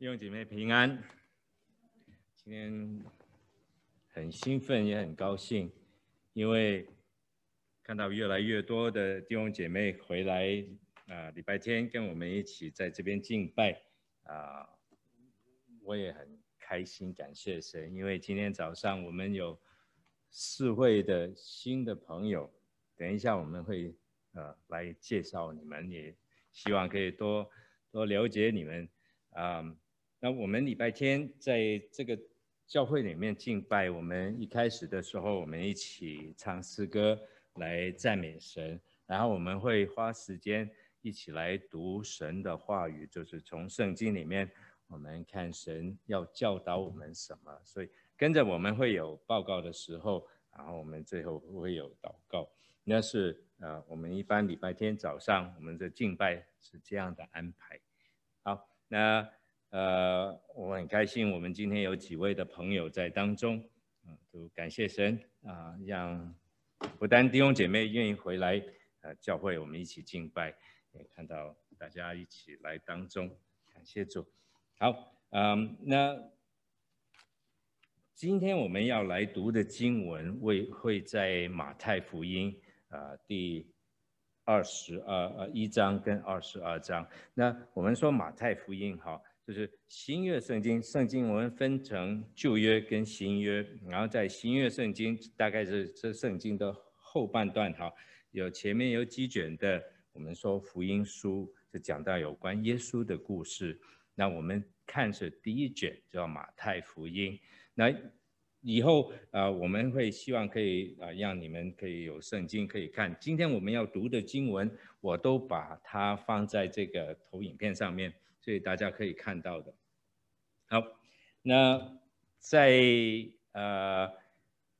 弟兄姐妹平安，今天很兴奋也很高兴，因为看到越来越多的弟兄姐妹回来啊，礼拜天跟我们一起在这边敬拜啊，我也很开心，感谢神，因为今天早上我们有四位的新的朋友，等一下我们会呃来介绍你们，也希望可以多多了解你们啊。那我们礼拜天在这个教会里面敬拜，我们一开始的时候，我们一起唱诗歌来赞美神，然后我们会花时间一起来读神的话语，就是从圣经里面我们看神要教导我们什么，所以跟着我们会有报告的时候，然后我们最后会有祷告，那是呃我们一般礼拜天早上我们的敬拜是这样的安排。好，那。呃，我很开心，我们今天有几位的朋友在当中，啊，都感谢神啊，让不丹弟兄姐妹愿意回来，呃，教会我们一起敬拜，也看到大家一起来当中，感谢主。好，嗯，那今天我们要来读的经文会会在马太福音啊第二十二呃一章跟二十二章。那我们说马太福音哈。就是新约圣经，圣经我们分成旧约跟新约，然后在新约圣经大概是这圣经的后半段哈，有前面有几卷的，我们说福音书就讲到有关耶稣的故事，那我们看是第一卷叫马太福音，那以后啊我们会希望可以啊让你们可以有圣经可以看，今天我们要读的经文我都把它放在这个投影片上面。所以大家可以看到的，好，那在呃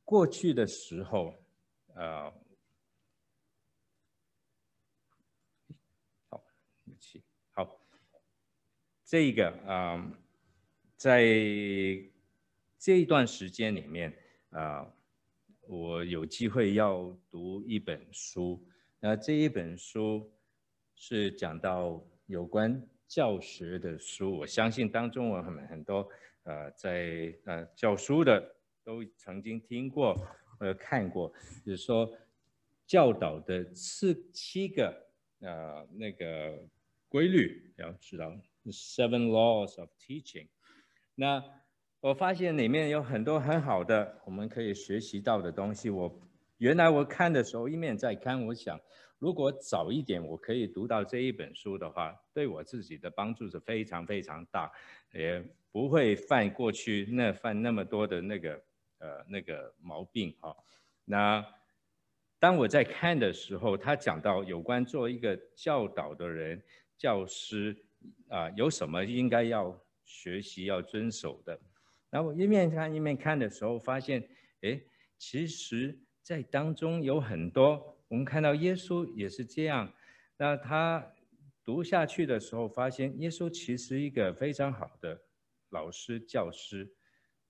过去的时候，呃，好，对不起，好，这个啊、在这一段时间里面啊、我有机会要读一本书，那这一本书是讲到有关。教学的书，我相信当中我们很多呃在呃教书的都曾经听过或看过，就是说教导的四七个呃那个规律要知道，Seven Laws of Teaching。那我发现里面有很多很好的我们可以学习到的东西。我原来我看的时候一面在看，我想。如果早一点我可以读到这一本书的话，对我自己的帮助是非常非常大，也不会犯过去那犯那么多的那个呃那个毛病哈。那当我在看的时候，他讲到有关做一个教导的人、教师啊，有什么应该要学习、要遵守的。那我一面看一面看的时候，发现哎，其实在当中有很多。我们看到耶稣也是这样，那他读下去的时候，发现耶稣其实一个非常好的老师教师。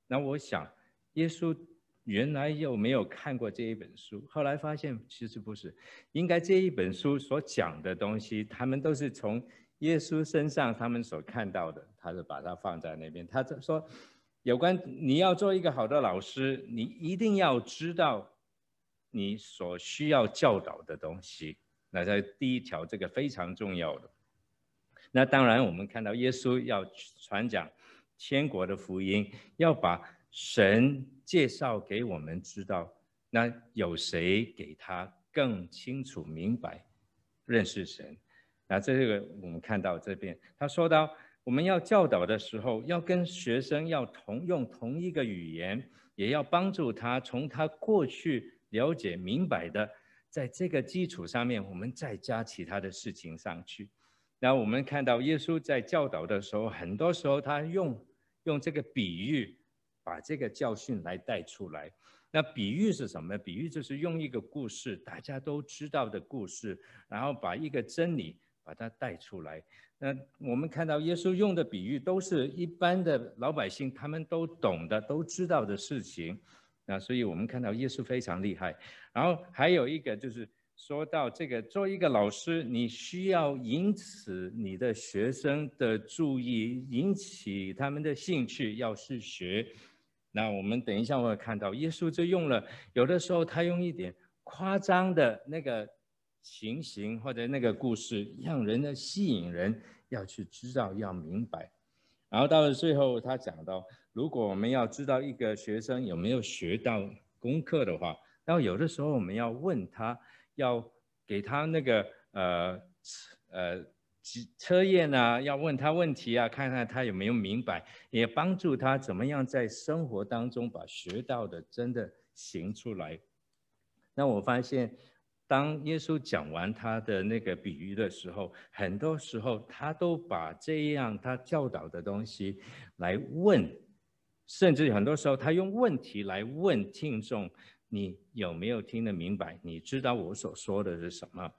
那我想，耶稣原来有没有看过这一本书？后来发现其实不是，应该这一本书所讲的东西，他们都是从耶稣身上他们所看到的，他就把它放在那边。他说，有关你要做一个好的老师，你一定要知道。你所需要教导的东西，那在第一条这个非常重要的。那当然，我们看到耶稣要传讲天国的福音，要把神介绍给我们知道。那有谁给他更清楚明白认识神？那这个我们看到这边，他说到我们要教导的时候，要跟学生要同用同一个语言，也要帮助他从他过去。了解明白的，在这个基础上面，我们再加其他的事情上去。那我们看到耶稣在教导的时候，很多时候他用用这个比喻，把这个教训来带出来。那比喻是什么？比喻就是用一个故事，大家都知道的故事，然后把一个真理把它带出来。那我们看到耶稣用的比喻，都是一般的老百姓他们都懂的、都知道的事情。那所以，我们看到耶稣非常厉害。然后还有一个就是说到这个，做一个老师，你需要引起你的学生的注意，引起他们的兴趣，要去学。那我们等一下会看到，耶稣就用了，有的时候他用一点夸张的那个情形或者那个故事，让人的吸引人，要去知道，要明白。然后到了最后，他讲到，如果我们要知道一个学生有没有学到功课的话，那有的时候我们要问他。要给他那个呃呃测验啊，要问他问题啊，看看他有没有明白，也帮助他怎么样在生活当中把学到的真的行出来。那我发现，当耶稣讲完他的那个比喻的时候，很多时候他都把这样他教导的东西来问，甚至很多时候他用问题来问听众。你有没有听得明白？你知道我所说的是什么？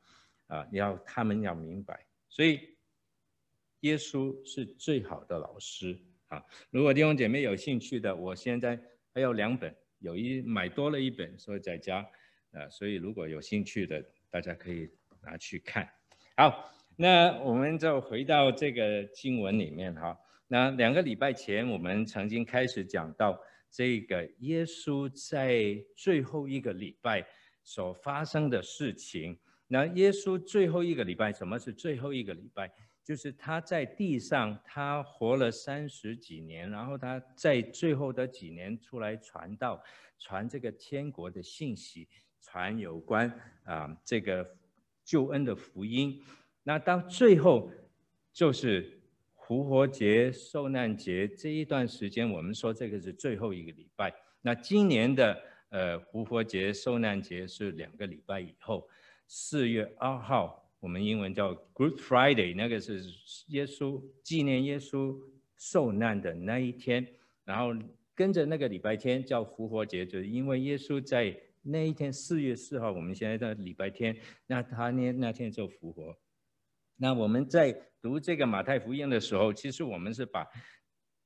啊，要他们要明白。所以，耶稣是最好的老师啊！如果弟兄姐妹有兴趣的，我现在还有两本，有一买多了一本，所以在家啊。所以如果有兴趣的，大家可以拿去看。好，那我们就回到这个经文里面哈。那两个礼拜前，我们曾经开始讲到。这个耶稣在最后一个礼拜所发生的事情，那耶稣最后一个礼拜，什么是最后一个礼拜？就是他在地上，他活了三十几年，然后他在最后的几年出来传道，传这个天国的信息，传有关啊这个救恩的福音。那到最后就是。复活节、受难节这一段时间，我们说这个是最后一个礼拜。那今年的呃复活节、受难节是两个礼拜以后，四月二号，我们英文叫 Good Friday，那个是耶稣纪念耶稣受难的那一天。然后跟着那个礼拜天叫复活节，就是因为耶稣在那一天四月四号，我们现在的礼拜天，那他那那天就复活。那我们在读这个马太福音的时候，其实我们是把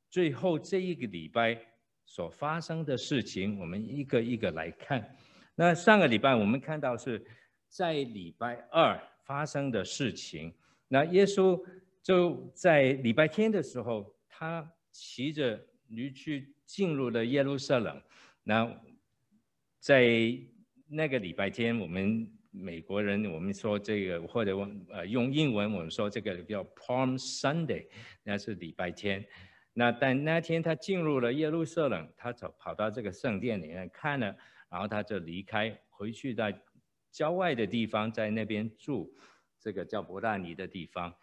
最后这一个礼拜所发生的事情，我们一个一个来看。那上个礼拜我们看到是在礼拜二发生的事情。那耶稣就在礼拜天的时候，他骑着驴去进入了耶路撒冷。那在那个礼拜天，我们。美国人，我们说这个，或者我呃用英文，我们说这个叫 Palm Sunday，那是礼拜天。那但那天他进入了耶路撒冷，他走跑到这个圣殿里面看了，然后他就离开，回去在郊外的地方，在那边住，这个叫伯大尼的地方。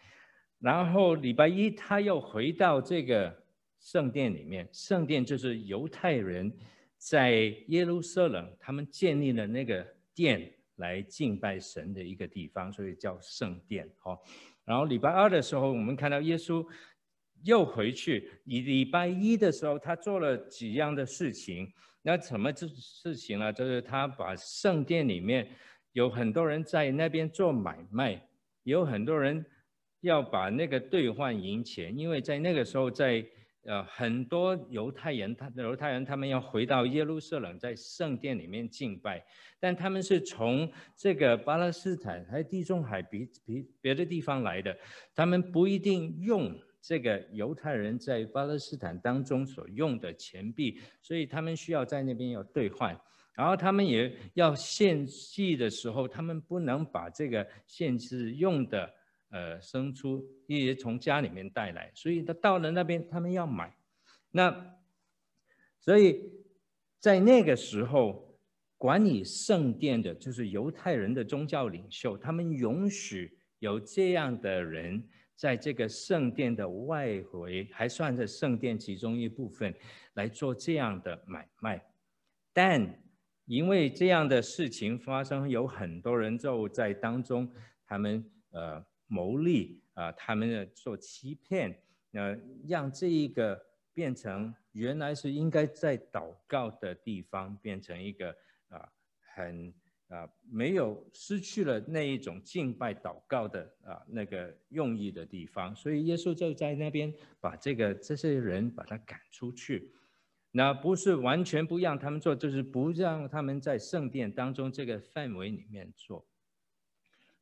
然后礼拜一他又回到这个圣殿里面，圣殿就是犹太人在耶路撒冷他们建立的那个殿。来敬拜神的一个地方，所以叫圣殿。好，然后礼拜二的时候，我们看到耶稣又回去。礼拜一的时候，他做了几样的事情。那什么事情呢？就是他把圣殿里面有很多人在那边做买卖，有很多人要把那个兑换银钱，因为在那个时候在。呃，很多犹太人，他犹太人他们要回到耶路撒冷，在圣殿里面敬拜，但他们是从这个巴勒斯坦还有地中海别别别的地方来的，他们不一定用这个犹太人在巴勒斯坦当中所用的钱币，所以他们需要在那边要兑换，然后他们也要献祭的时候，他们不能把这个献祭用的。呃，生出一些从家里面带来，所以他到了那边，他们要买。那所以在那个时候，管理圣殿的就是犹太人的宗教领袖，他们允许有这样的人在这个圣殿的外围，还算是圣殿其中一部分来做这样的买卖。但因为这样的事情发生，有很多人就在当中，他们呃。牟利啊，他们的做欺骗，呃，让这一个变成原来是应该在祷告的地方，变成一个啊很啊没有失去了那一种敬拜祷告的啊那个用意的地方，所以耶稣就在那边把这个这些人把他赶出去，那不是完全不让他们做，就是不让他们在圣殿当中这个范围里面做。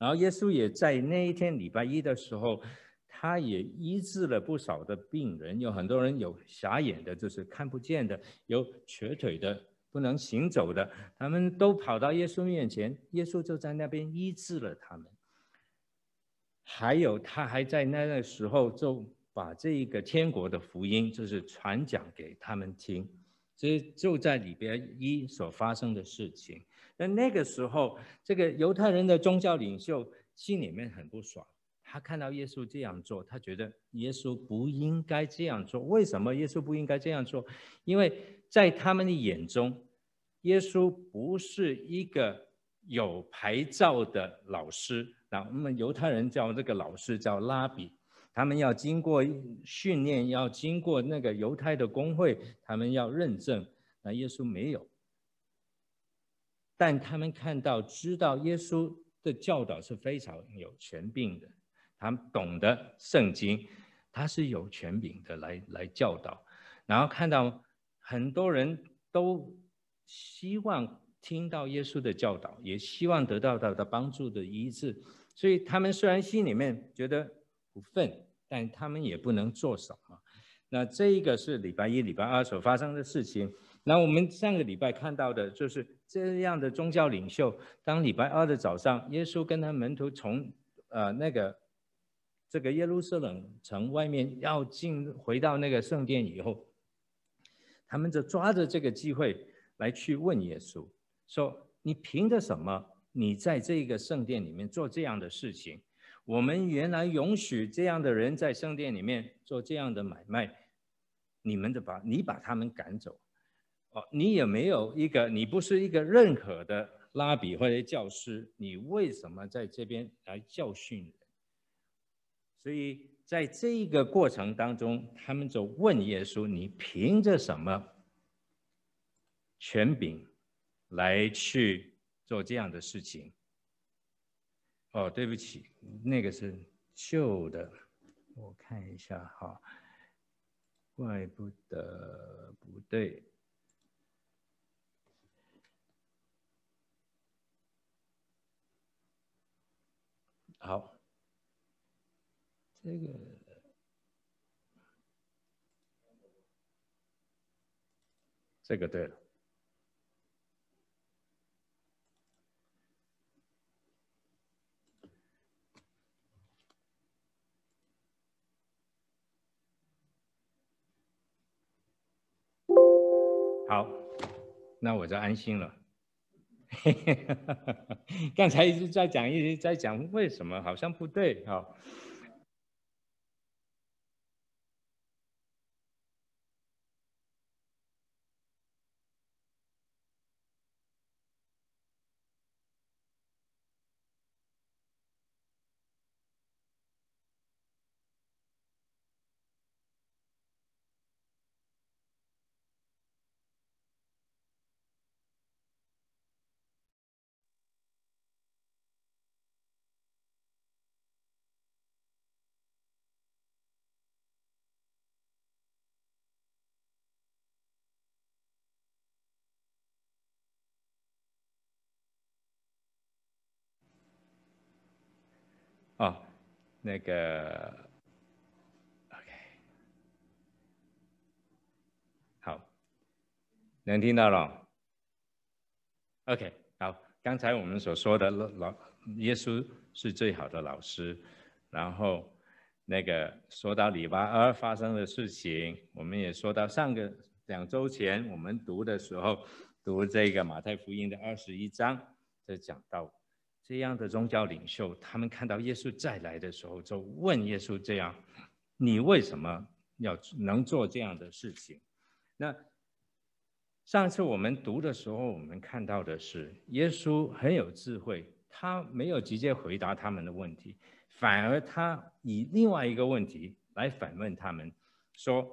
然后耶稣也在那一天礼拜一的时候，他也医治了不少的病人，有很多人有瞎眼的，就是看不见的；有瘸腿的，不能行走的，他们都跑到耶稣面前，耶稣就在那边医治了他们。还有，他还在那个时候就把这一个天国的福音，就是传讲给他们听。这就在礼拜一所发生的事情。那那个时候，这个犹太人的宗教领袖心里面很不爽。他看到耶稣这样做，他觉得耶稣不应该这样做。为什么耶稣不应该这样做？因为在他们的眼中，耶稣不是一个有牌照的老师。那我们犹太人叫这个老师叫拉比，他们要经过训练，要经过那个犹太的工会，他们要认证。那耶稣没有，但他们看到知道耶稣的教导是非常有权柄的。他们懂得圣经，他是有权柄的来来教导，然后看到很多人都希望听到耶稣的教导，也希望得到他的帮助的医治，所以他们虽然心里面觉得不忿，但他们也不能做什么。那这一个是礼拜一、礼拜二所发生的事情。那我们上个礼拜看到的就是这样的宗教领袖，当礼拜二的早上，耶稣跟他门徒从呃那个。这个耶路撒冷城外面要进回到那个圣殿以后，他们就抓着这个机会来去问耶稣，说：“你凭着什么？你在这个圣殿里面做这样的事情？我们原来允许这样的人在圣殿里面做这样的买卖，你们就把你把他们赶走。哦，你也没有一个，你不是一个认可的拉比或者教师，你为什么在这边来教训？”所以在这一个过程当中，他们就问耶稣：“你凭着什么权柄来去做这样的事情？”哦，对不起，那个是旧的，我看一下哈，怪不得不对。好。这个，这个对了。好，那我就安心了。刚才一直在讲，一直在讲，为什么好像不对？哈。那个，OK，好，能听到了？OK，好，刚才我们所说的老耶稣是最好的老师，然后那个说到礼拜二发生的事情，我们也说到上个两周前我们读的时候，读这个马太福音的二十一章，就讲到。这样的宗教领袖，他们看到耶稣再来的时候，就问耶稣这样：“你为什么要能做这样的事情？”那上次我们读的时候，我们看到的是耶稣很有智慧，他没有直接回答他们的问题，反而他以另外一个问题来反问他们，说：“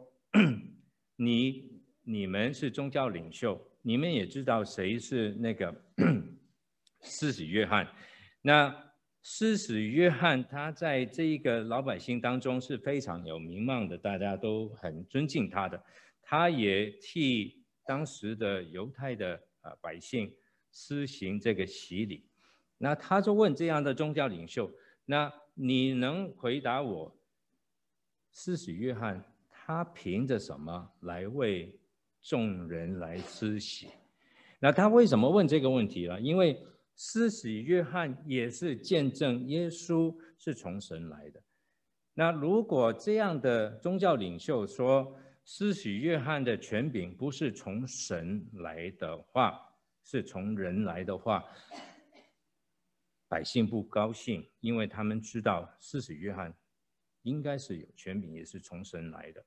你你们是宗教领袖，你们也知道谁是那个？”施洗约翰，那施洗约翰他在这一个老百姓当中是非常有名望的，大家都很尊敬他的。他也替当时的犹太的啊百姓施行这个洗礼。那他就问这样的宗教领袖：“那你能回答我，施洗约翰他凭着什么来为众人来施洗？”那他为什么问这个问题呢？因为施洗约翰也是见证耶稣是从神来的。那如果这样的宗教领袖说施洗约翰的权柄不是从神来的话，是从人来的话，百姓不高兴，因为他们知道施洗约翰应该是有权柄，也是从神来的。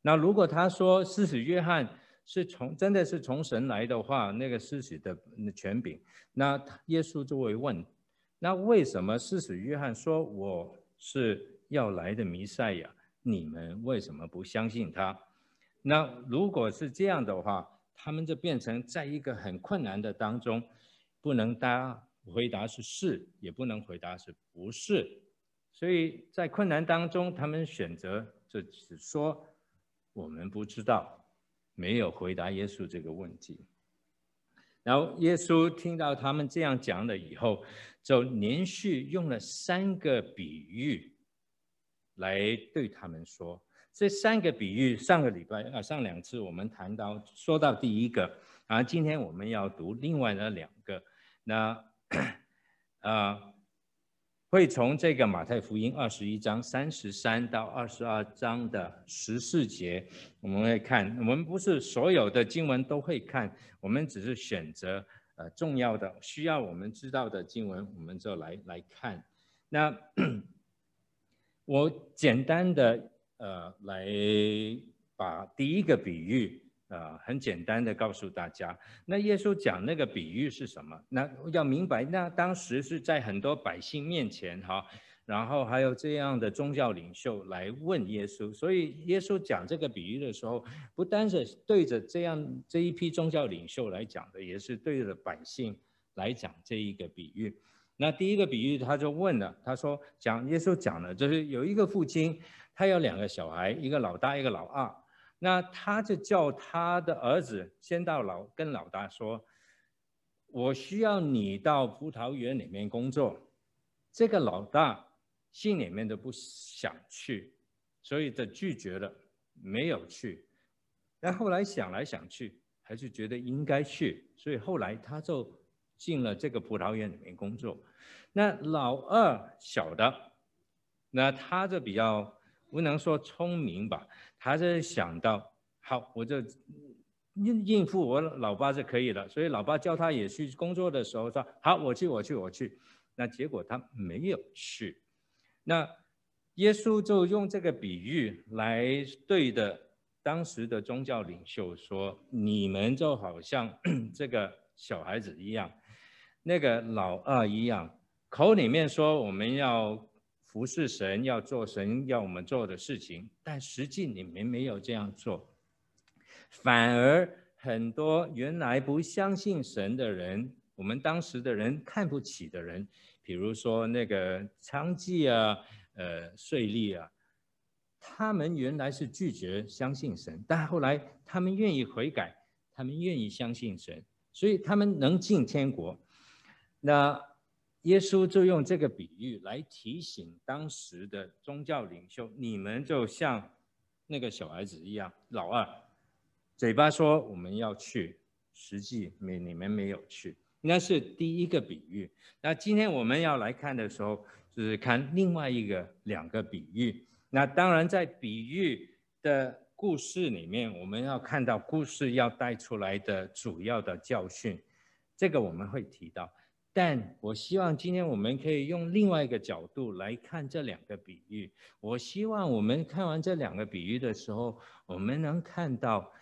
那如果他说施洗约翰，是从真的是从神来的话，那个施洗的权柄，那耶稣就会问：那为什么施洗约翰说我是要来的弥赛亚，你们为什么不相信他？那如果是这样的话，他们就变成在一个很困难的当中，不能答回答是是，也不能回答是不是，所以在困难当中，他们选择就只说我们不知道。没有回答耶稣这个问题，然后耶稣听到他们这样讲了以后，就连续用了三个比喻来对他们说。这三个比喻，上个礼拜啊，上两次我们谈到说到第一个，然后今天我们要读另外的两个。那 啊。会从这个马太福音二十一章三十三到二十二章的十四节，我们会看。我们不是所有的经文都会看，我们只是选择呃重要的、需要我们知道的经文，我们就来来看。那我简单的呃来把第一个比喻。啊，很简单的告诉大家，那耶稣讲那个比喻是什么？那要明白，那当时是在很多百姓面前哈，然后还有这样的宗教领袖来问耶稣，所以耶稣讲这个比喻的时候，不单是对着这样这一批宗教领袖来讲的，也是对着百姓来讲这一个比喻。那第一个比喻他就问了，他说讲耶稣讲了，就是有一个父亲，他有两个小孩，一个老大，一个老二。那他就叫他的儿子先到老跟老大说：“我需要你到葡萄园里面工作。”这个老大心里面都不想去，所以就拒绝了，没有去。但后来想来想去，还是觉得应该去，所以后来他就进了这个葡萄园里面工作。那老二小的，那他就比较。不能说聪明吧，他是想到好，我就应应付我老爸就可以了。所以老爸叫他也去工作的时候说好，我去，我去，我去。那结果他没有去。那耶稣就用这个比喻来对的当时的宗教领袖说：你们就好像这个小孩子一样，那个老二一样，口里面说我们要。服侍神，要做神要我们做的事情，但实际你们没有这样做，反而很多原来不相信神的人，我们当时的人看不起的人，比如说那个娼妓啊，呃，税吏啊，他们原来是拒绝相信神，但后来他们愿意悔改，他们愿意相信神，所以他们能进天国。那。耶稣就用这个比喻来提醒当时的宗教领袖：你们就像那个小孩子一样，老二，嘴巴说我们要去，实际没你们没有去。那是第一个比喻。那今天我们要来看的时候，就是看另外一个两个比喻。那当然在比喻的故事里面，我们要看到故事要带出来的主要的教训，这个我们会提到。但我希望今天我们可以用另外一个角度来看这两个比喻。我希望我们看完这两个比喻的时候，我们能看到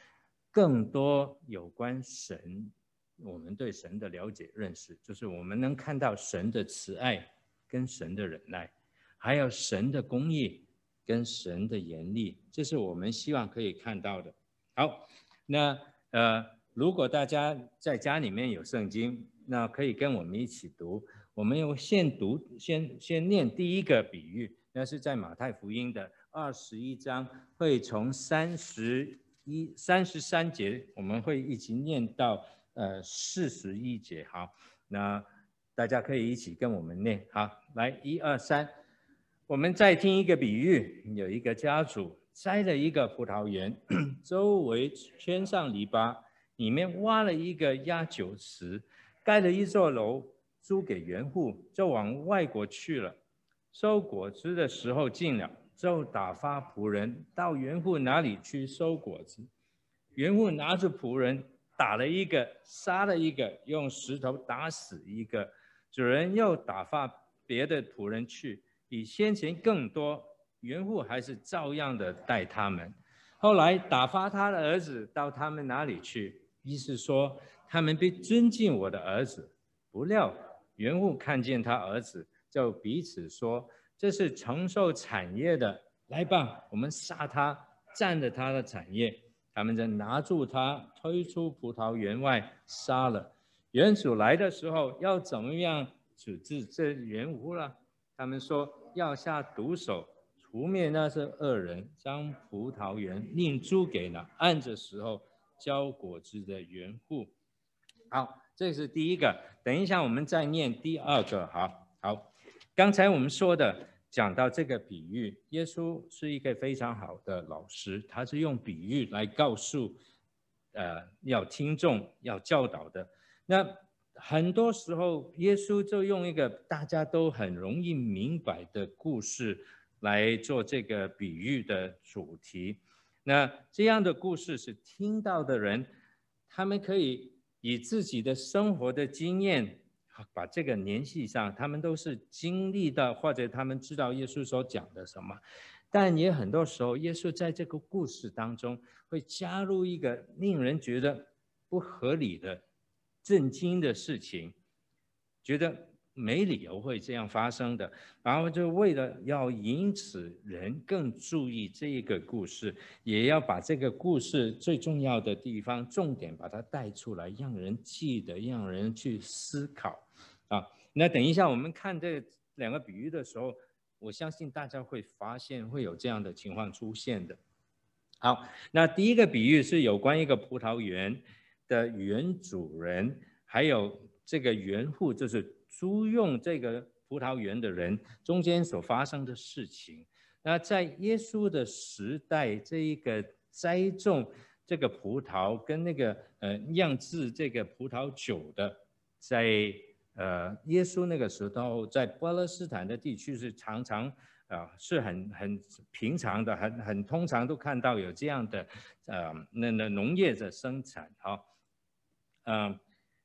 更多有关神，我们对神的了解认识，就是我们能看到神的慈爱跟神的忍耐，还有神的公义跟神的严厉，这是我们希望可以看到的。好，那呃，如果大家在家里面有圣经。那可以跟我们一起读，我们用先读，先先念第一个比喻，那是在马太福音的二十一章，会从三十一、三十三节，我们会一起念到呃四十一节。好，那大家可以一起跟我们念。好，来，一二三，我们再听一个比喻。有一个家主栽了一个葡萄园，周围圈上篱笆，里面挖了一个压酒池，盖了一座楼，租给园户，就往外国去了。收果子的时候近了，就打发仆人到园户那里去收果子。园户拿着仆人，打了一个，杀了一个，用石头打死一个。主人又打发别的仆人去，比先前更多。园户还是照样的待他们。后来打发他的儿子到他们那里去，意思说他们必尊敬我的儿子。不料园户看见他儿子，就彼此说：“这是承受产业的，来吧，我们杀他，占了他的产业。”他们就拿住他，推出葡萄园外，杀了。园主来的时候，要怎么样处置这园户了？他们说要下毒手，除灭那些恶人，将葡萄园另租给了按着时候交果子的园户。好，这是第一个。等一下，我们再念第二个。好，好，刚才我们说的。讲到这个比喻，耶稣是一个非常好的老师，他是用比喻来告诉，呃，要听众要教导的。那很多时候，耶稣就用一个大家都很容易明白的故事来做这个比喻的主题。那这样的故事是听到的人，他们可以以自己的生活的经验。把这个联系上，他们都是经历的，或者他们知道耶稣所讲的什么，但也很多时候，耶稣在这个故事当中会加入一个令人觉得不合理的、震惊的事情，觉得没理由会这样发生的，然后就为了要引此人更注意这一个故事，也要把这个故事最重要的地方重点把它带出来，让人记得，让人去思考。啊，那等一下，我们看这两个比喻的时候，我相信大家会发现会有这样的情况出现的。好，那第一个比喻是有关一个葡萄园的园主人，还有这个园户，就是租用这个葡萄园的人中间所发生的事情。那在耶稣的时代，这一个栽种这个葡萄跟那个呃酿制这个葡萄酒的，在呃，耶稣那个时候在巴勒斯坦的地区是常常啊、是很很平常的，很很通常都看到有这样的呃，那那农业的生产，好，嗯、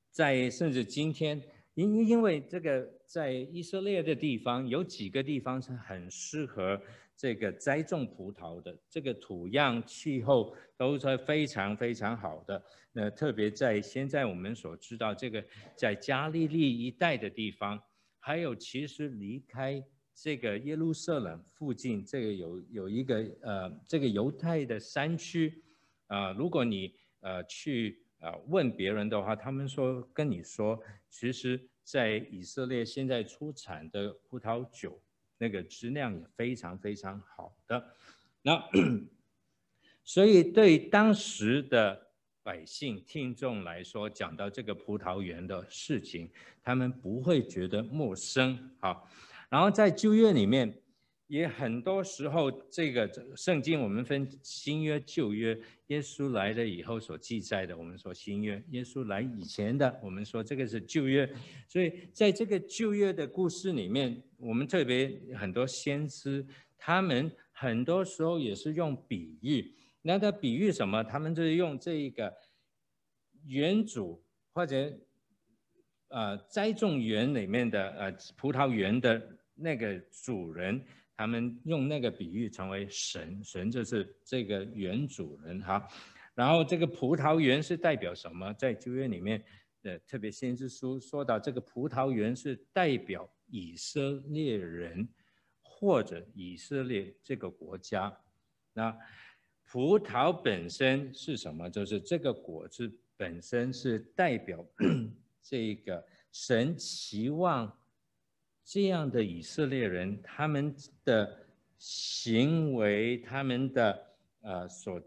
在甚至今天，因因为这个在以色列的地方有几个地方是很适合。这个栽种葡萄的这个土壤气候都是非常非常好的。那特别在现在我们所知道这个在加利利一带的地方，还有其实离开这个耶路撒冷附近，这个有有一个呃这个犹太的山区啊、呃，如果你呃去啊、问别人的话，他们说跟你说，其实在以色列现在出产的葡萄酒。那个质量也非常非常好的，那所以对当时的百姓听众来说，讲到这个葡萄园的事情，他们不会觉得陌生。好，然后在旧约里面。也很多时候，这个圣经我们分新约、旧约。耶稣来了以后所记载的，我们说新约；耶稣来以前的，我们说这个是旧约。所以在这个旧约的故事里面，我们特别很多先知，他们很多时候也是用比喻。那他比喻什么？他们就是用这一个园主或者呃栽种园里面的呃葡萄园的那个主人。他们用那个比喻成为神，神就是这个原主人哈。然后这个葡萄园是代表什么？在旧约里面的特别先知书说到，这个葡萄园是代表以色列人或者以色列这个国家。那葡萄本身是什么？就是这个果子本身是代表 这个神期望。这样的以色列人，他们的行为，他们的呃所，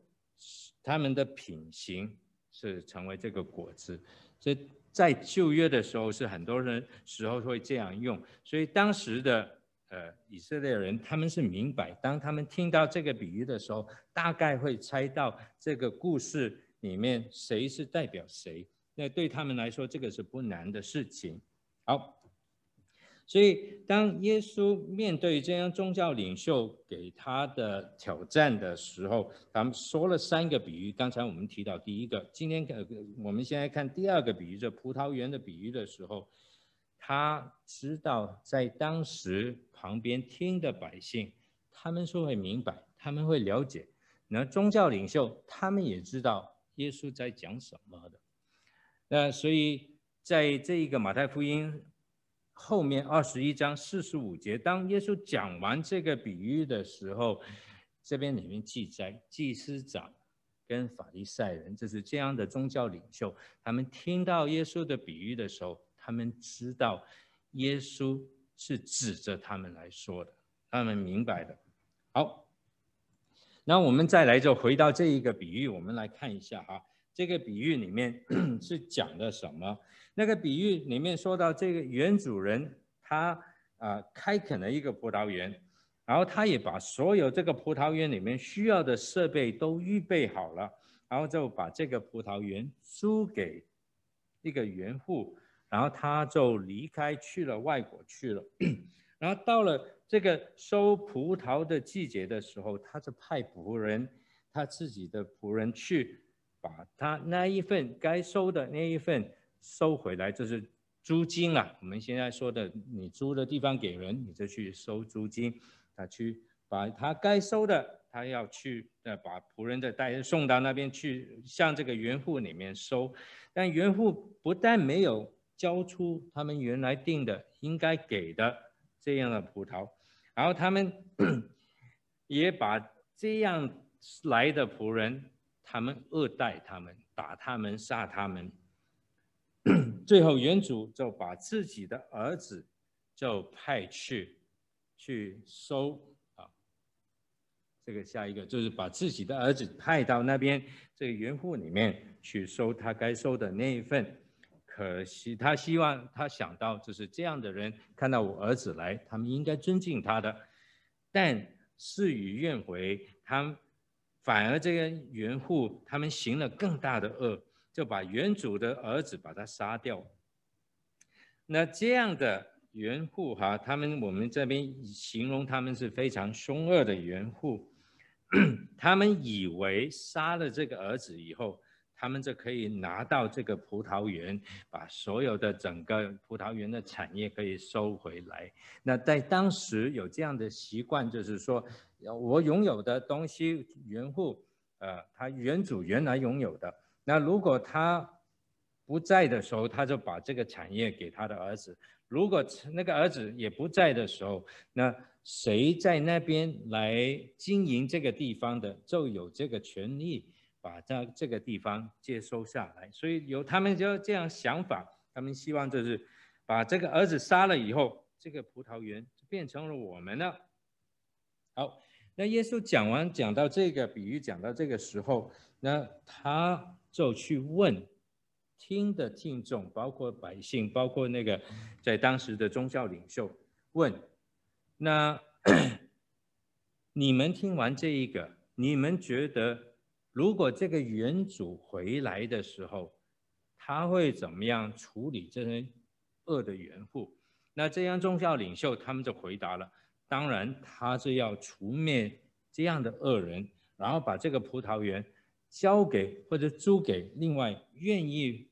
他们的品行是成为这个果子。所以在旧约的时候是很多人时候会这样用，所以当时的呃以色列人他们是明白，当他们听到这个比喻的时候，大概会猜到这个故事里面谁是代表谁。那对他们来说，这个是不难的事情。好。所以，当耶稣面对这样宗教领袖给他的挑战的时候，他们说了三个比喻。刚才我们提到第一个，今天呃，我们现在看第二个比喻，这葡萄园的比喻的时候，他知道在当时旁边听的百姓，他们是会明白，他们会了解。那宗教领袖他们也知道耶稣在讲什么的。那所以，在这一个马太福音。后面二十一章四十五节，当耶稣讲完这个比喻的时候，这边里面记载，祭司长跟法利赛人，就是这样的宗教领袖，他们听到耶稣的比喻的时候，他们知道耶稣是指着他们来说的，他们明白的。好，那我们再来就回到这一个比喻，我们来看一下哈，这个比喻里面 是讲的什么？那个比喻里面说到，这个原主人他啊、开垦了一个葡萄园，然后他也把所有这个葡萄园里面需要的设备都预备好了，然后就把这个葡萄园租给一个园户，然后他就离开去了外国去了，然后到了这个收葡萄的季节的时候，他就派仆人，他自己的仆人去把他那一份该收的那一份。收回来就是租金了。我们现在说的，你租的地方给人，你就去收租金。他去把他该收的，他要去呃把仆人的带送到那边去，向这个园户里面收。但园户不但没有交出他们原来定的应该给的这样的葡萄，然后他们也把这样来的仆人，他们恶待他们，打他们，杀他们。最后，园主就把自己的儿子就派去去收啊，这个下一个就是把自己的儿子派到那边这个园户里面去收他该收的那一份。可惜他希望他想到就是这样的人看到我儿子来，他们应该尊敬他的，但事与愿违，他反而这个原户他们行了更大的恶。就把原主的儿子把他杀掉。那这样的原户哈，他们我们这边形容他们是非常凶恶的原户。他们以为杀了这个儿子以后，他们就可以拿到这个葡萄园，把所有的整个葡萄园的产业可以收回来。那在当时有这样的习惯，就是说，我拥有的东西，原户呃，他原主原来拥有的。那如果他不在的时候，他就把这个产业给他的儿子；如果那个儿子也不在的时候，那谁在那边来经营这个地方的，就有这个权利把这这个地方接收下来。所以有他们就这样想法，他们希望就是把这个儿子杀了以后，这个葡萄园就变成了我们的。好，那耶稣讲完讲到这个比喻，讲到这个时候，那他。就去问听的听众，包括百姓，包括那个在当时的宗教领袖，问：那 你们听完这一个，你们觉得如果这个原主回来的时候，他会怎么样处理这些恶的园户？那这样宗教领袖他们就回答了：当然，他是要除灭这样的恶人，然后把这个葡萄园。交给或者租给另外愿意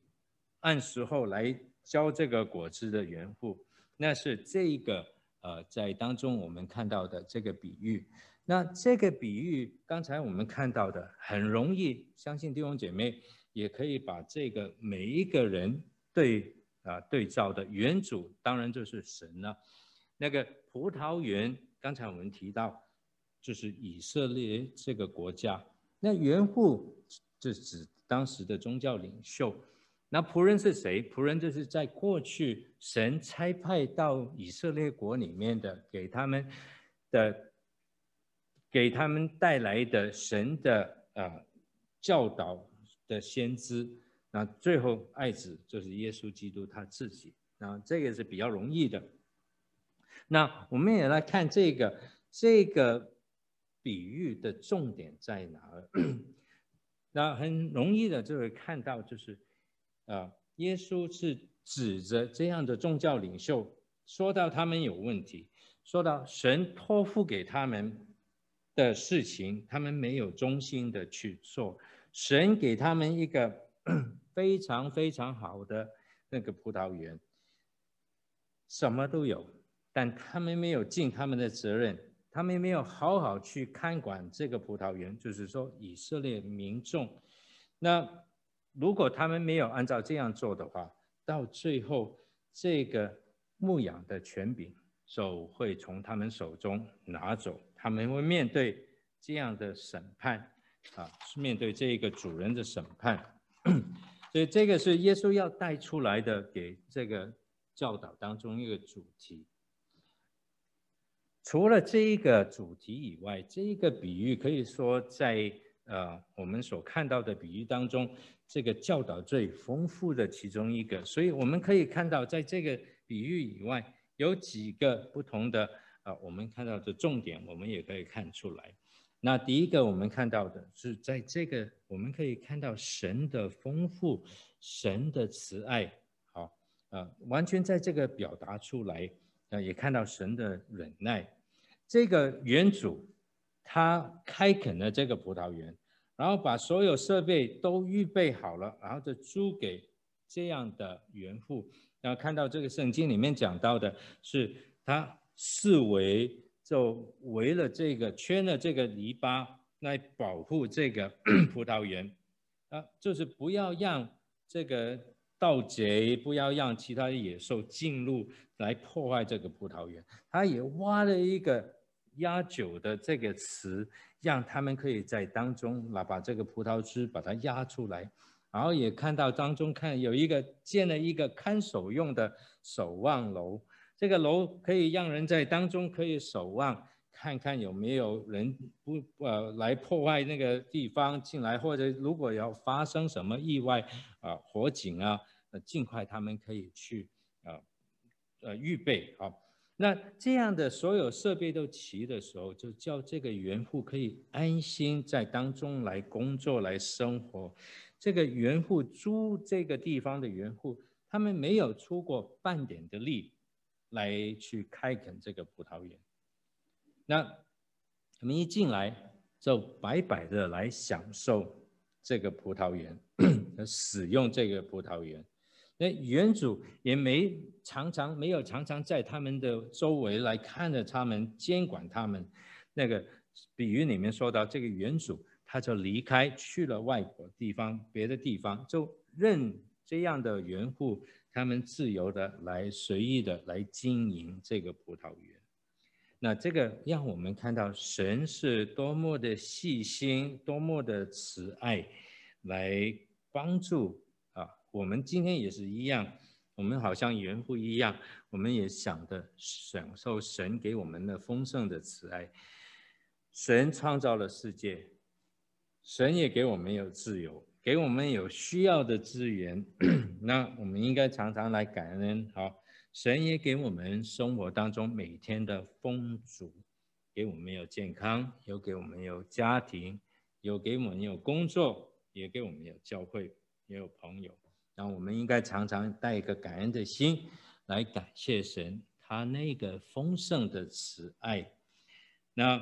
按时候来交这个果子的园户，那是这个呃在当中我们看到的这个比喻。那这个比喻刚才我们看到的很容易，相信弟兄姐妹也可以把这个每一个人对啊、对照的原主，当然就是神了。那个葡萄园，刚才我们提到就是以色列这个国家。那园户是指当时的宗教领袖，那仆人是谁？仆人就是在过去神差派到以色列国里面的，给他们的，给他们带来的神的呃教导的先知，那最后爱子就是耶稣基督他自己，那这个是比较容易的。那我们也来看这个这个比喻的重点在哪儿？那很容易的就会看到，就是啊，耶稣是指着这样的宗教领袖，说到他们有问题，说到神托付给他们的事情，他们没有忠心的去做，神给他们一个 非常非常好的那个葡萄园，什么都有。但他们没有尽他们的责任，他们没有好好去看管这个葡萄园，就是说以色列民众。那如果他们没有按照这样做的话，到最后这个牧养的权柄就会从他们手中拿走，他们会面对这样的审判啊，是面对这个主人的审判。所以这个是耶稣要带出来的，给这个教导当中一个主题。除了这一个主题以外，这一个比喻可以说在呃我们所看到的比喻当中，这个教导最丰富的其中一个。所以我们可以看到，在这个比喻以外，有几个不同的啊、我们看到的重点，我们也可以看出来。那第一个我们看到的是，在这个我们可以看到神的丰富，神的慈爱，好啊、呃，完全在这个表达出来，啊、也看到神的忍耐。这个园主他开垦了这个葡萄园，然后把所有设备都预备好了，然后就租给这样的园户。然后看到这个圣经里面讲到的是，他四围就围了这个圈了这个篱笆来保护这个 葡萄园，啊，就是不要让这个盗贼，不要让其他的野兽进入来破坏这个葡萄园。他也挖了一个。压酒的这个池，让他们可以在当中来把这个葡萄汁把它压出来，然后也看到当中看有一个建了一个看守用的守望楼，这个楼可以让人在当中可以守望，看看有没有人不呃来破坏那个地方进来，或者如果要发生什么意外啊、火警啊，呃尽快他们可以去啊呃，呃预备好。那这样的所有设备都齐的时候，就叫这个园户可以安心在当中来工作、来生活。这个园户租这个地方的园户，他们没有出过半点的力来去开垦这个葡萄园。那他们一进来就白白的来享受这个葡萄园，使用这个葡萄园。那园主也没常常没有常常在他们的周围来看着他们监管他们，那个比喻里面说到这个园主他就离开去了外国地方别的地方，就任这样的园户他们自由的来随意的来经营这个葡萄园。那这个让我们看到神是多么的细心，多么的慈爱，来帮助啊。我们今天也是一样，我们好像园户一样，我们也想的享受神给我们的丰盛的慈爱。神创造了世界，神也给我们有自由，给我们有需要的资源。那我们应该常常来感恩。好，神也给我们生活当中每天的丰足，给我们有健康，有给我们有家庭，有给我们有工作，也给我们有教会，也有朋友。那我们应该常常带一个感恩的心来感谢神，他那个丰盛的慈爱。那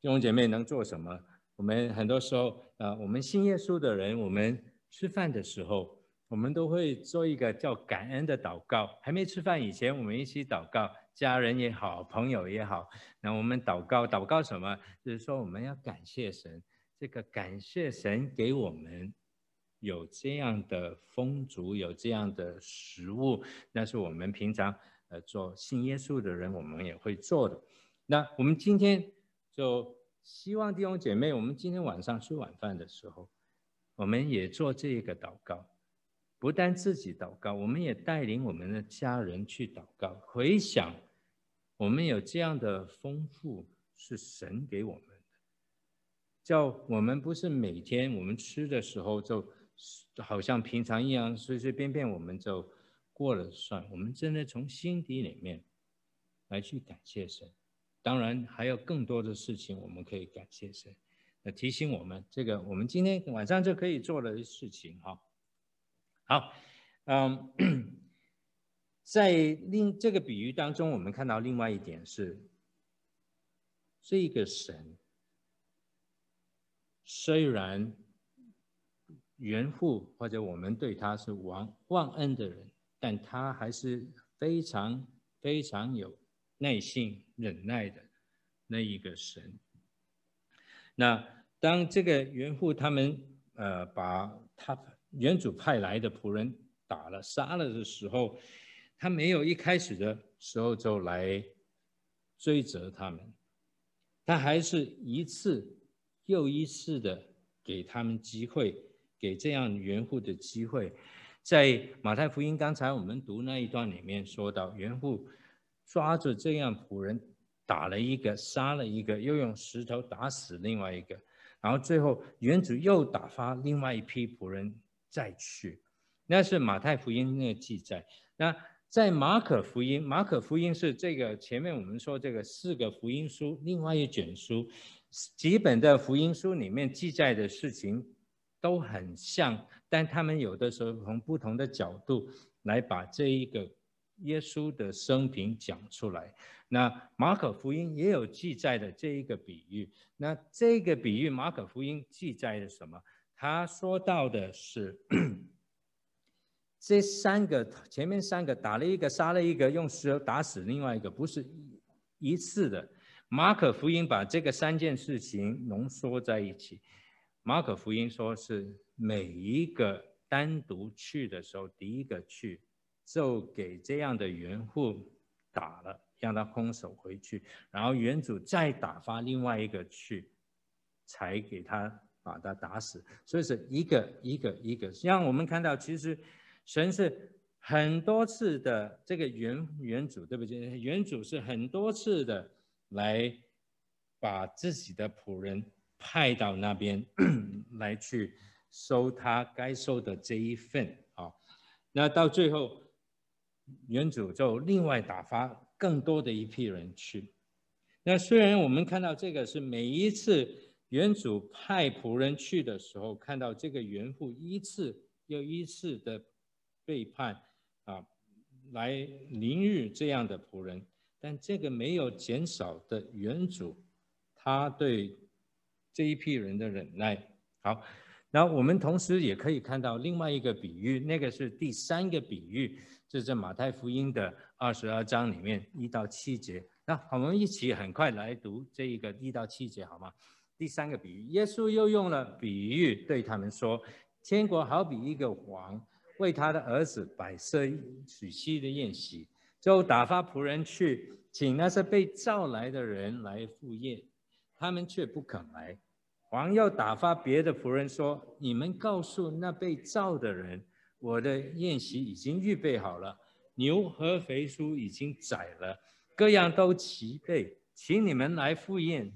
弟兄姐妹能做什么？我们很多时候，呃，我们信耶稣的人，我们吃饭的时候，我们都会做一个叫感恩的祷告。还没吃饭以前，我们一起祷告，家人也好，朋友也好。那我们祷告，祷告什么？就是说我们要感谢神，这个感谢神给我们。有这样的丰足，有这样的食物，那是我们平常呃做信耶稣的人，我们也会做的。那我们今天就希望弟兄姐妹，我们今天晚上吃晚饭的时候，我们也做这个祷告，不但自己祷告，我们也带领我们的家人去祷告，回想我们有这样的丰富是神给我们的，叫我们不是每天我们吃的时候就。好像平常一样随随便便我们就过了算。我们真的从心底里面来去感谢神。当然还有更多的事情我们可以感谢神。那提醒我们，这个我们今天晚上就可以做的事情哈。好，嗯，在另这个比喻当中，我们看到另外一点是，这个神虽然原父或者我们对他是忘忘恩的人，但他还是非常非常有耐心忍耐的那一个神。那当这个原父他们呃把他原主派来的仆人打了杀了的时候，他没有一开始的时候就来追责他们，他还是一次又一次的给他们机会，给这样原父的机会。在马太福音刚才我们读那一段里面说到，原父抓着这样仆人。打了一个，杀了一个，又用石头打死另外一个，然后最后原主又打发另外一批仆人再去，那是马太福音那个记载。那在马可福音，马可福音是这个前面我们说这个四个福音书，另外一卷书，几本的福音书里面记载的事情都很像，但他们有的时候从不同的角度来把这一个耶稣的生平讲出来。那马可福音也有记载的这一个比喻，那这个比喻马可福音记载的什么？他说到的是 这三个前面三个打了一个杀了一个，用石头打死另外一个，不是一次的。马可福音把这个三件事情浓缩在一起。马可福音说是每一个单独去的时候，第一个去就给这样的原户打了。让他空手回去，然后原主再打发另外一个去，才给他把他打死。所以是一个一个一个。让我们看到，其实神是很多次的这个原原主，对不对？原主是很多次的来把自己的仆人派到那边来去收他该收的这一份啊。那到最后，原主就另外打发。更多的一批人去，那虽然我们看到这个是每一次原主派仆人去的时候，看到这个原父一次又一次的背叛啊，来凌辱这样的仆人，但这个没有减少的原主他对这一批人的忍耐。好，那我们同时也可以看到另外一个比喻，那个是第三个比喻。是在马太福音的二十二章里面一到七节，那我们一起很快来读这一个一到七节好吗？第三个比喻，耶稣又用了比喻对他们说：天国好比一个王为他的儿子摆设娶妻的宴席，就打发仆人去请那些被召来的人来赴宴，他们却不肯来。王又打发别的仆人说：你们告诉那被召的人。我的宴席已经预备好了，牛和肥猪已经宰了，各样都齐备，请你们来赴宴。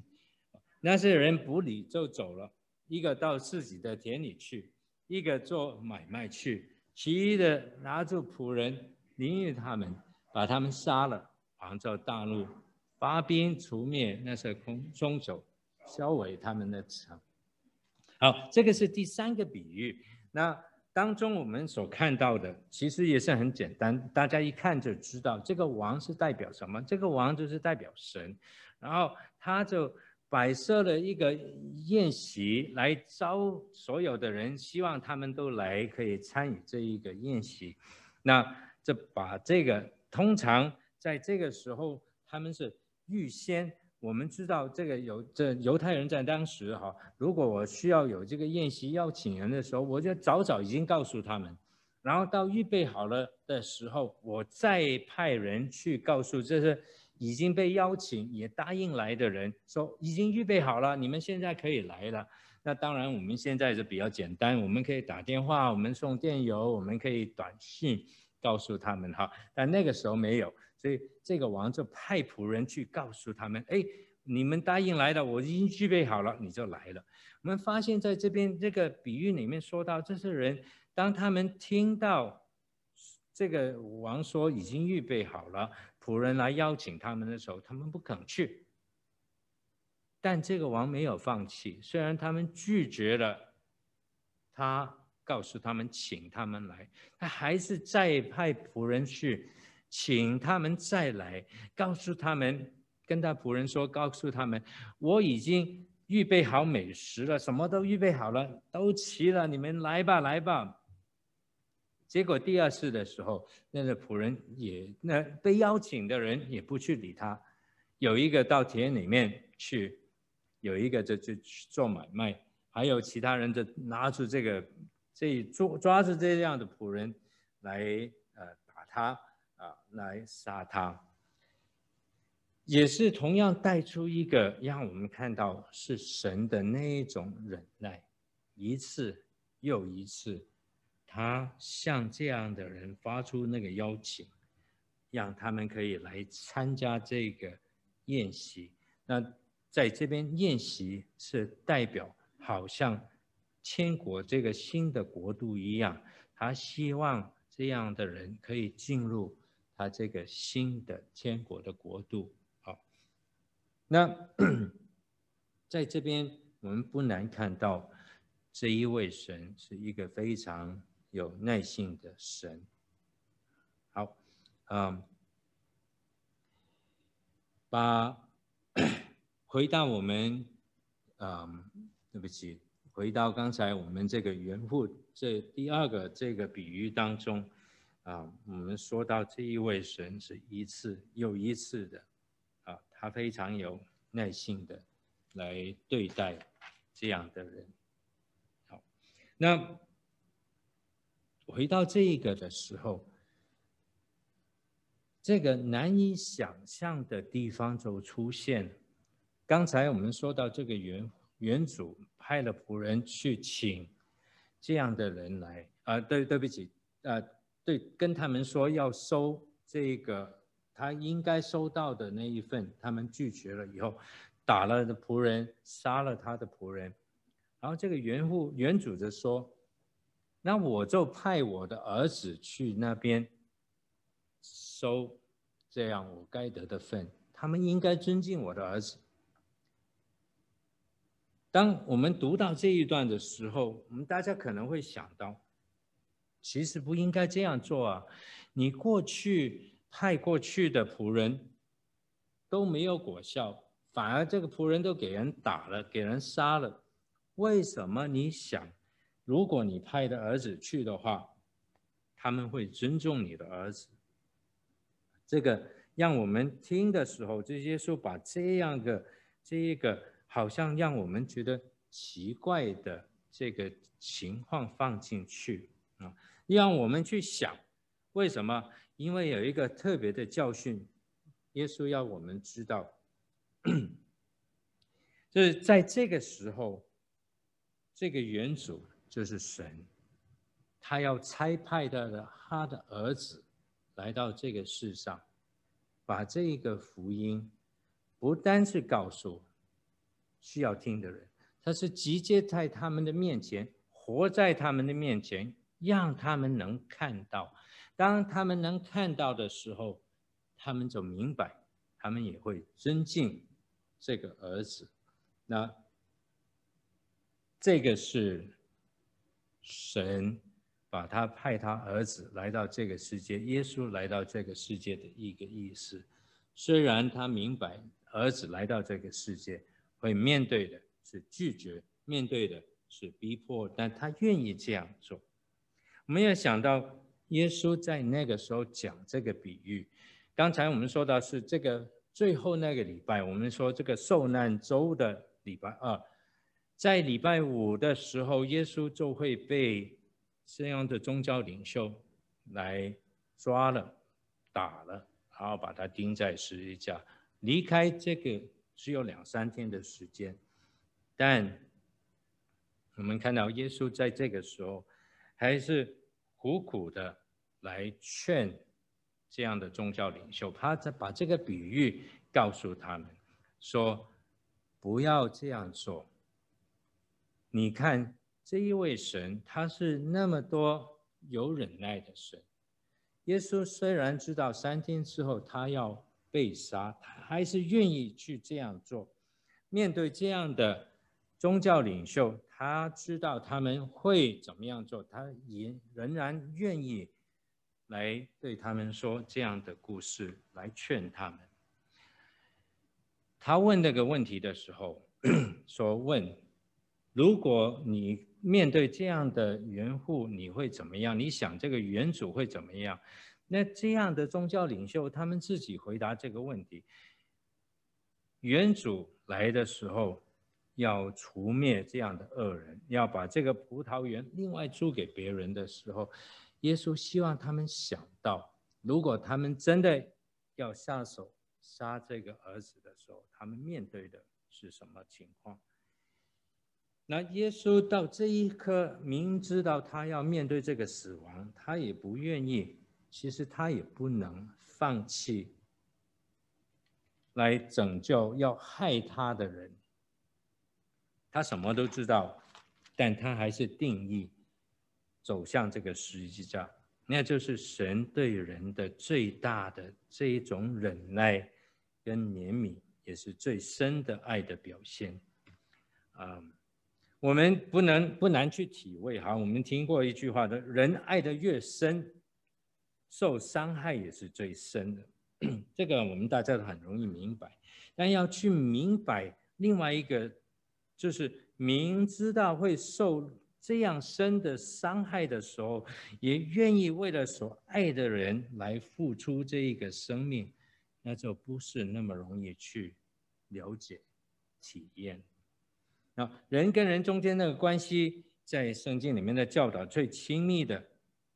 那些人不理就走了，一个到自己的田里去，一个做买卖去，其余的拿住仆人，凌辱他们，把他们杀了，王就大怒，发兵除灭那些空凶手，销毁他们的城。好，这个是第三个比喻。那。当中我们所看到的其实也是很简单，大家一看就知道这个王是代表什么？这个王就是代表神，然后他就摆设了一个宴席来招所有的人，希望他们都来可以参与这一个宴席。那就把这个通常在这个时候他们是预先。我们知道这个犹这犹太人在当时哈，如果我需要有这个宴席邀请人的时候，我就早早已经告诉他们，然后到预备好了的时候，我再派人去告诉这些已经被邀请也答应来的人，说已经预备好了，你们现在可以来了。那当然我们现在是比较简单，我们可以打电话，我们送电邮，我们可以短信告诉他们哈，但那个时候没有。所以这个王就派仆人去告诉他们：哎，你们答应来了，我已经预备好了，你就来了。我们发现在这边这个比喻里面说到，这些人当他们听到这个王说已经预备好了，仆人来邀请他们的时候，他们不肯去。但这个王没有放弃，虽然他们拒绝了，他告诉他们请他们来，他还是再派仆人去请他们再来，告诉他们。跟他仆人说，告诉他们，我已经预备好美食了，什么都预备好了，都齐了，你们来吧，来吧。结果第二次的时候，那个仆人也，那被邀请的人也不去理他，有一个到田里面去，有一个就就去做买卖，还有其他人就拿出这个，这抓抓住这样的仆人来呃打他，来杀他。也是同样带出一个让我们看到是神的那一种忍耐，一次又一次，他向这样的人发出那个邀请，让他们可以来参加这个宴席。那在这边宴席是代表，好像天国这个新的国度一样，他希望这样的人可以进入他这个新的天国的国度。好那 在这边，我们不难看到，这一位神是一个非常有耐性的神。好，嗯，把 回到我们，嗯，对不起，回到刚才我们这个园户这第二个这个比喻当中，啊，我们说到这一位神是一次又一次的。啊他非常有耐心的来对待这样的人。好，那回到这个的时候，这个难以想象的地方就出现。刚才我们说到这个原原主派了仆人去请这样的人来，啊、对，对不起，啊、呃，对，跟他们说要收这个。他应该收到的那一份，他们拒绝了以后，打了的仆人，杀了他的仆人，然后这个原户原主就说：“那我就派我的儿子去那边收，这样我该得的份。他们应该尊敬我的儿子。”当我们读到这一段的时候，我们大家可能会想到，其实不应该这样做啊！你过去。派过去的仆人都没有果效，反而这个仆人都给人打了，给人杀了。为什么你想，如果你派的儿子去的话，他们会尊重你的儿子？这个让我们听的时候，这耶稣把这样的这一个好像让我们觉得奇怪的这个情况放进去啊，让我们去想为什么。因为有一个特别的教训，耶稣要我们知道，就是在这个时候，这个原主就是神，他要差派他的他的儿子来到这个世上，把这个福音不单是告诉需要听的人，他是直接在他们的面前，活在他们的面前，让他们能看到。当他们能看到的时候，他们就明白，他们也会尊敬这个儿子。那这个是神把他派他儿子来到这个世界，耶稣来到这个世界的一个意思。虽然他明白儿子来到这个世界会面对的是拒绝，面对的是逼迫，但他愿意这样做。我们要想到。耶稣在那个时候讲这个比喻，刚才我们说到是这个最后那个礼拜，我们说这个受难周的礼拜二，在礼拜五的时候，耶稣就会被这样的宗教领袖来抓了、打了，然后把他钉在十字架，离开这个只有两三天的时间，但我们看到耶稣在这个时候还是。苦苦的来劝这样的宗教领袖，他在把这个比喻告诉他们，说不要这样做。你看这一位神，他是那么多有忍耐的神。耶稣虽然知道三天之后他要被杀，他还是愿意去这样做。面对这样的宗教领袖，他知道他们会怎么样做，他也仍然愿意来对他们说这样的故事，来劝他们。他问那个问题的时候，说：“问，如果你面对这样的园户，你会怎么样？你想这个园主会怎么样？”那这样的宗教领袖，他们自己回答这个问题：园主来的时候，要除灭这样的恶人，要把这个葡萄园另外租给别人的时候，耶稣希望他们想到，如果他们真的要下手。杀这个儿子的时候，他们面对的是什么情况？那耶稣到这一刻，明知道他要面对这个死亡，他也不愿意，其实他也不能放弃来拯救要害他的人。他什么都知道，但他还是定义走向这个十字架，那就是神对人的最大的这一种忍耐。跟怜悯也是最深的爱的表现，啊，我们不能不难去体会哈。我们听过一句话的，人爱的越深，受伤害也是最深的。这个我们大家都很容易明白，但要去明白另外一个，就是明知道会受这样深的伤害的时候，也愿意为了所爱的人来付出这一个生命。那就不是那么容易去了解、体验。那人跟人中间那个关系，在圣经里面的教导最亲密的，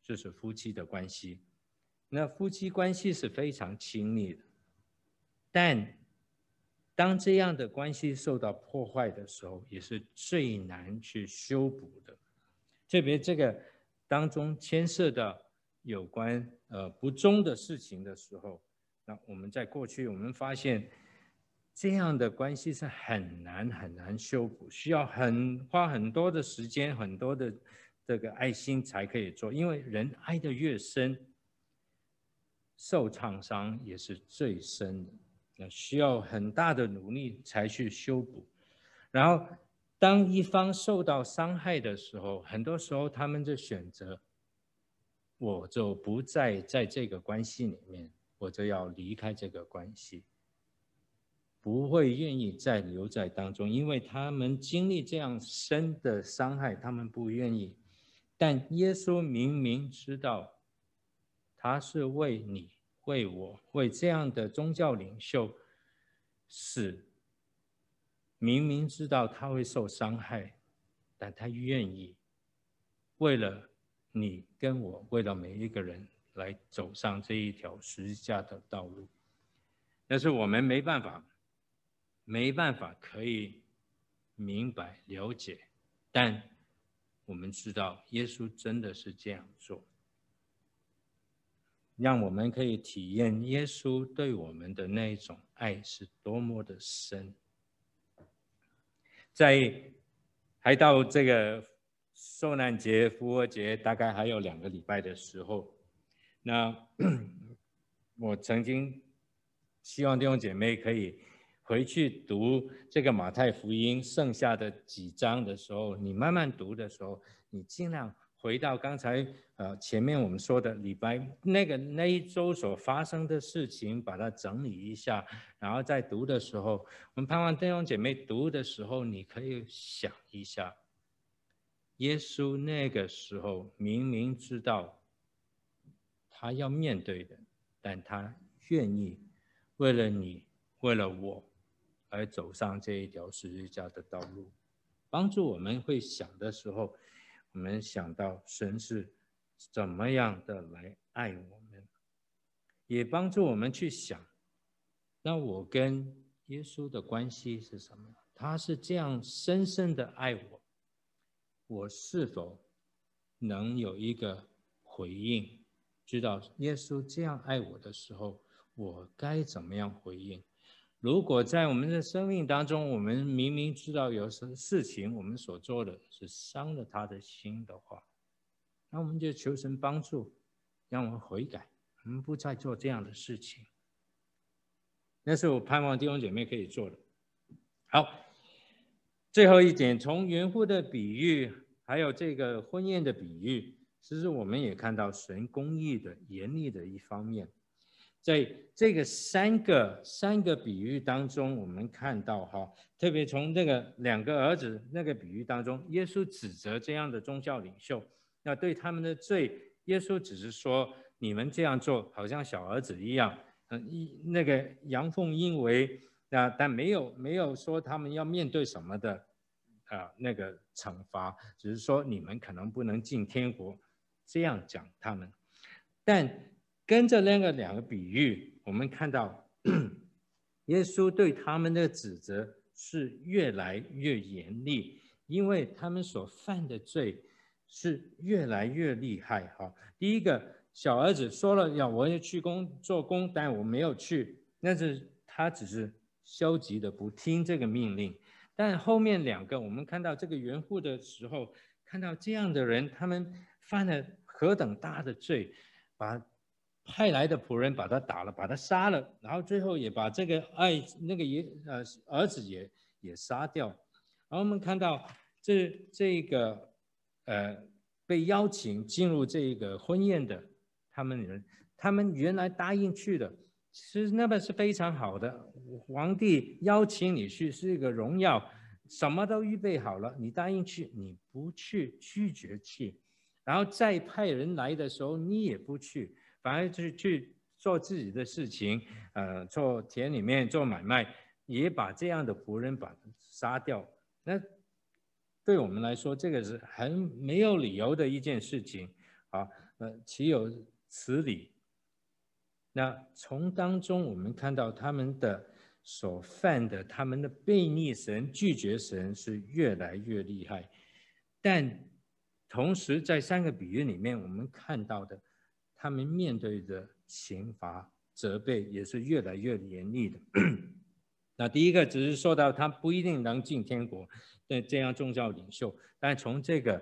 就是夫妻的关系。那夫妻关系是非常亲密的，但当这样的关系受到破坏的时候，也是最难去修补的。特别这个当中牵涉到有关呃不忠的事情的时候。那我们在过去，我们发现这样的关系是很难很难修补，需要很花很多的时间、很多的这个爱心才可以做。因为人爱得越深，受创伤也是最深的，需要很大的努力才去修补。然后，当一方受到伤害的时候，很多时候他们就选择，我就不再在这个关系里面。我就要离开这个关系，不会愿意再留在当中，因为他们经历这样深的伤害，他们不愿意。但耶稣明明知道，他是为你、为我、为这样的宗教领袖死，明明知道他会受伤害，但他愿意为了你跟我，为了每一个人。来走上这一条十字架的道路，但是我们没办法，没办法可以明白了解，但我们知道耶稣真的是这样做，让我们可以体验耶稣对我们的那一种爱是多么的深。在还到这个受难节、复活节，大概还有两个礼拜的时候。那 我曾经希望弟兄姐妹可以回去读这个马太福音剩下的几章的时候，你慢慢读的时候，你尽量回到刚才呃前面我们说的礼拜那个那一周所发生的事情，把它整理一下，然后在读的时候，我们盼望弟兄姐妹读的时候，你可以想一下，耶稣那个时候明明知道。他要面对的，但他愿意为了你，为了我，而走上这一条十字架的道路，帮助我们会想的时候，我们想到神是怎么样的来爱我们，也帮助我们去想，那我跟耶稣的关系是什么？他是这样深深的爱我，我是否能有一个回应？知道耶稣这样爱我的时候，我该怎么样回应？如果在我们的生命当中，我们明明知道有什么事情，我们所做的是伤了他的心的话，那我们就求神帮助，让我们悔改，我们不再做这样的事情。那是我盼望弟兄姐妹可以做的。好，最后一点，从原户的比喻，还有这个婚宴的比喻，其实我们也看到神公义的严厉的一方面。在这个三个三个比喻当中，我们看到哈，特别从那个两个儿子那个比喻当中，耶稣指责这样的宗教领袖，那对他们的罪，耶稣只是说，你们这样做好像小儿子一样。嗯一那个阳奉阴违，那但没有没有说他们要面对什么的啊那个惩罚，只是说你们可能不能进天国，这样讲他们。但跟着那个两个比喻，我们看到 耶稣对他们的指责是越来越严厉，因为他们所犯的罪是越来越厉害。哈，第一个。小儿子说了要我要去工做工，但我没有去，那是他只是消极的不听这个命令。但后面两个，我们看到这个园户的时候，看到这样的人，他们犯了何等大的罪，把派来的仆人把他打了，把他杀了，然后最后也把这个爱那个也呃儿子也也杀掉。然后我们看到这这个呃被邀请进入这个婚宴的。他们人，他们原来答应去的，其实那边是非常好的。皇帝邀请你去是一个荣耀，什么都预备好了，你答应去，你不去，拒绝去，然后再派人来的时候，你也不去，反而就是去做自己的事情，呃，做田里面做买卖，也把这样的仆人把他杀掉。那对我们来说，这个是很没有理由的一件事情啊，呃，岂有此理。那从当中我们看到他们的所犯的，他们的悖逆神、拒绝神是越来越厉害。但同时在三个比喻里面，我们看到的，他们面对的刑罚、责备也是越来越严厉的。那第一个只是说到他不一定能进天国，对这样宗教领袖。但从这个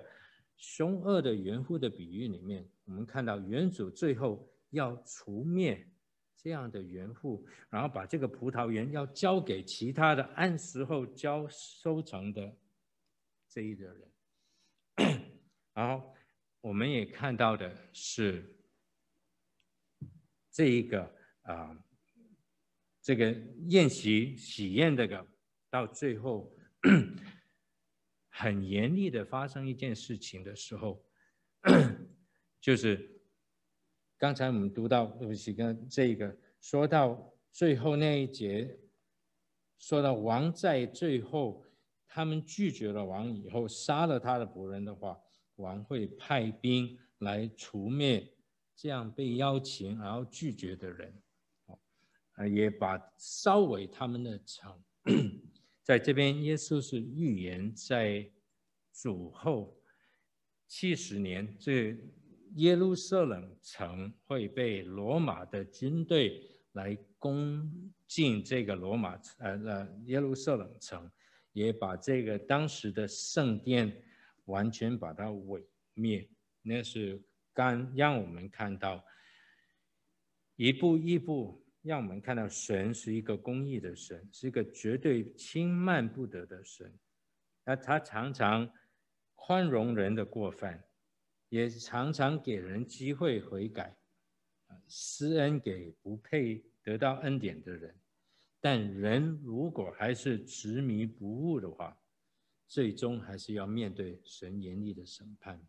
凶恶的园户的比喻里面，我们看到园主最后要除灭这样的园户，然后把这个葡萄园要交给其他的按时候交收成的这一个人。然后我们也看到的是这一个啊、这个宴席喜宴这个到最后很严厉的发生一件事情的时候。就是刚才我们读到，对不起，跟这个说到最后那一节，说到王在最后，他们拒绝了王以后，杀了他的仆人的话，王会派兵来除灭这样被邀请然后拒绝的人，啊，也把烧毁他们的城。在这边，耶稣是预言在主后七十年这。耶路撒冷城会被罗马的军队来攻进这个罗马呃呃耶路撒冷城，也把这个当时的圣殿完全把它毁灭。那是刚让我们看到一步一步让我们看到神是一个公义的神，是一个绝对轻慢不得的神。那他常常宽容人的过犯。也常常给人机会悔改，施恩给不配得到恩典的人，但人如果还是执迷不悟的话，最终还是要面对神严厉的审判。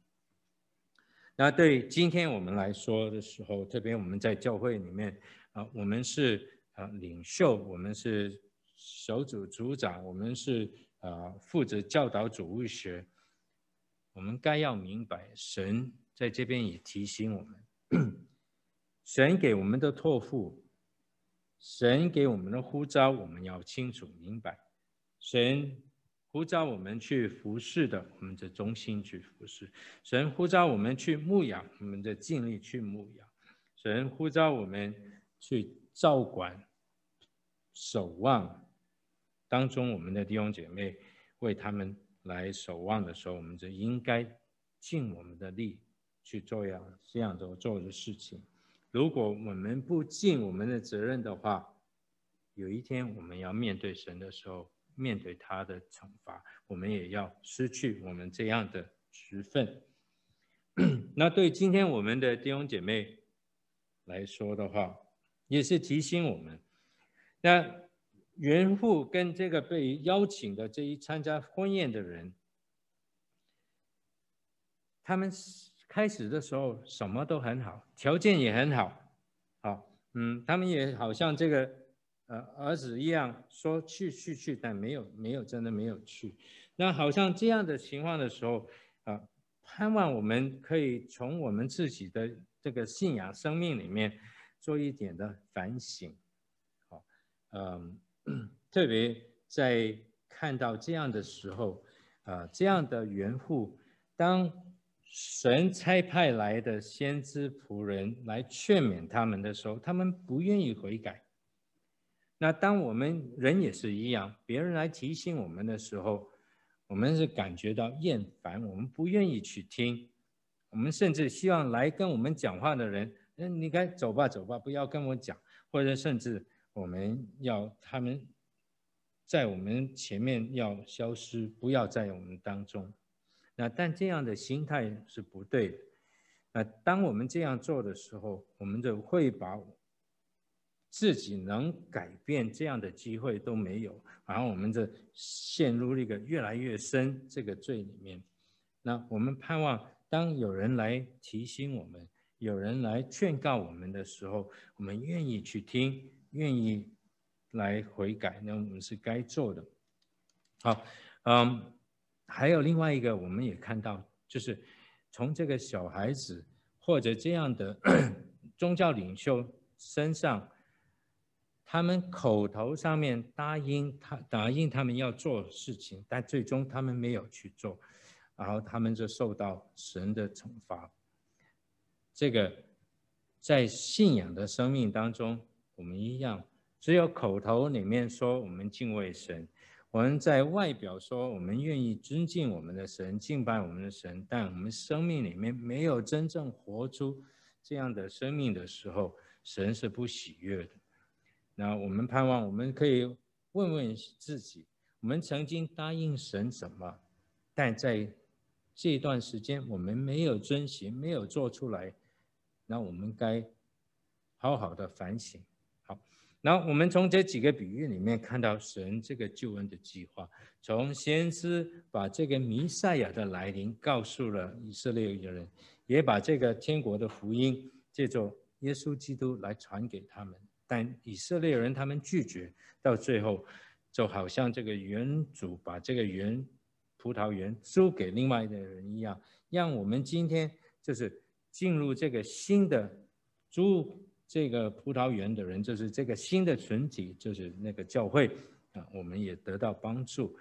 那对今天我们来说的时候，特别我们在教会里面啊，我们是啊领袖，我们是小组组长，我们是啊负责教导主日学。我们该要明白，神在这边也提醒我们，神给我们的托付，神给我们的呼召，我们要清楚明白。神呼召我们去服侍的，我们就忠心去服侍；神呼召我们去牧养，我们就尽力去牧养；神呼召我们去照管守望当中，我们的弟兄姐妹为他们来守望的时候，我们就应该尽我们的力去做样这样的做的事情。如果我们不尽我们的责任的话，有一天我们要面对神的时候，面对他的惩罚，我们也要失去我们这样的职分。那对今天我们的弟兄姐妹来说的话，也是提醒我们，那原父跟这个被邀请的这一参加婚宴的人，他们。开始的时候什么都很好，条件也很好，好，嗯，他们也好像这个呃儿子一样说去去去，但没有没有真的没有去。那好像这样的情况的时候啊，盼望我们可以从我们自己的这个信仰生命里面做一点的反省，好，嗯，特别在看到这样的时候啊，这样的缘故当。神差派来的先知仆人来劝勉他们的时候，他们不愿意悔改。那当我们人也是一样，别人来提醒我们的时候，我们是感觉到厌烦，我们不愿意去听。我们甚至希望来跟我们讲话的人，嗯，你该走吧，走吧，不要跟我讲。或者甚至我们要他们在我们前面要消失，不要在我们当中。那但这样的心态是不对的。那当我们这样做的时候，我们就会把自己能改变这样的机会都没有，然后我们就陷入一个越来越深这个罪里面。那我们盼望，当有人来提醒我们，有人来劝告我们的时候，我们愿意去听，愿意来悔改，那我们是该做的。好，嗯。还有另外一个，我们也看到，就是从这个小孩子或者这样的 宗教领袖身上，他们口头上面答应他，答应他们要做事情，但最终他们没有去做，然后他们就受到神的惩罚。这个在信仰的生命当中，我们一样，只有口头里面说我们敬畏神。我们在外表说我们愿意尊敬我们的神，敬拜我们的神，但我们生命里面没有真正活出这样的生命的时候，神是不喜悦的。那我们盼望我们可以问问自己：我们曾经答应神什么？但在这段时间我们没有遵循，没有做出来，那我们该好好的反省。然后我们从这几个比喻里面看到神这个救恩的计划，从先知把这个弥赛亚的来临告诉了以色列人，也把这个天国的福音借着耶稣基督来传给他们，但以色列人他们拒绝，到最后就好像这个原主把这个原葡萄园租给另外的人一样，让我们今天就是进入这个新的租。这个葡萄园的人，就是这个新的群体，就是那个教会啊，我们也得到帮助。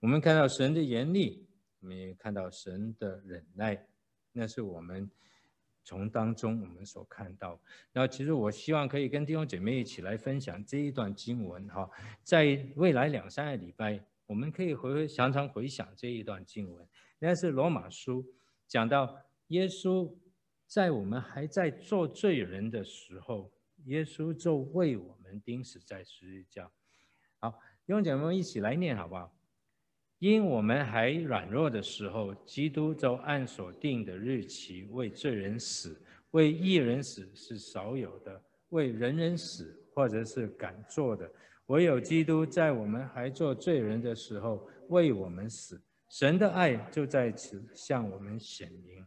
我们看到神的严厉，我们也看到神的忍耐，那是我们从当中我们所看到。然后，其实我希望可以跟弟兄姐妹一起来分享这一段经文哈，在未来两三个礼拜，我们可以回回常常回想这一段经文。那是罗马书讲到耶稣。在我们还在做罪人的时候，耶稣就为我们钉死在十字架。好，弟兄姐妹们一起来念好不好？因我们还软弱的时候，基督就按所定的日期为罪人死，为义人死是少有的，为人人死或者是敢做的，唯有基督在我们还做罪人的时候为我们死。神的爱就在此向我们显明。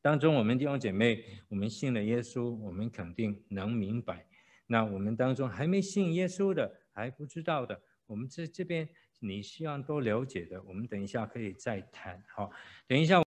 当中，我们弟兄姐妹，我们信了耶稣，我们肯定能明白。那我们当中还没信耶稣的，还不知道的，我们这这边你希望多了解的，我们等一下可以再谈。好，等一下。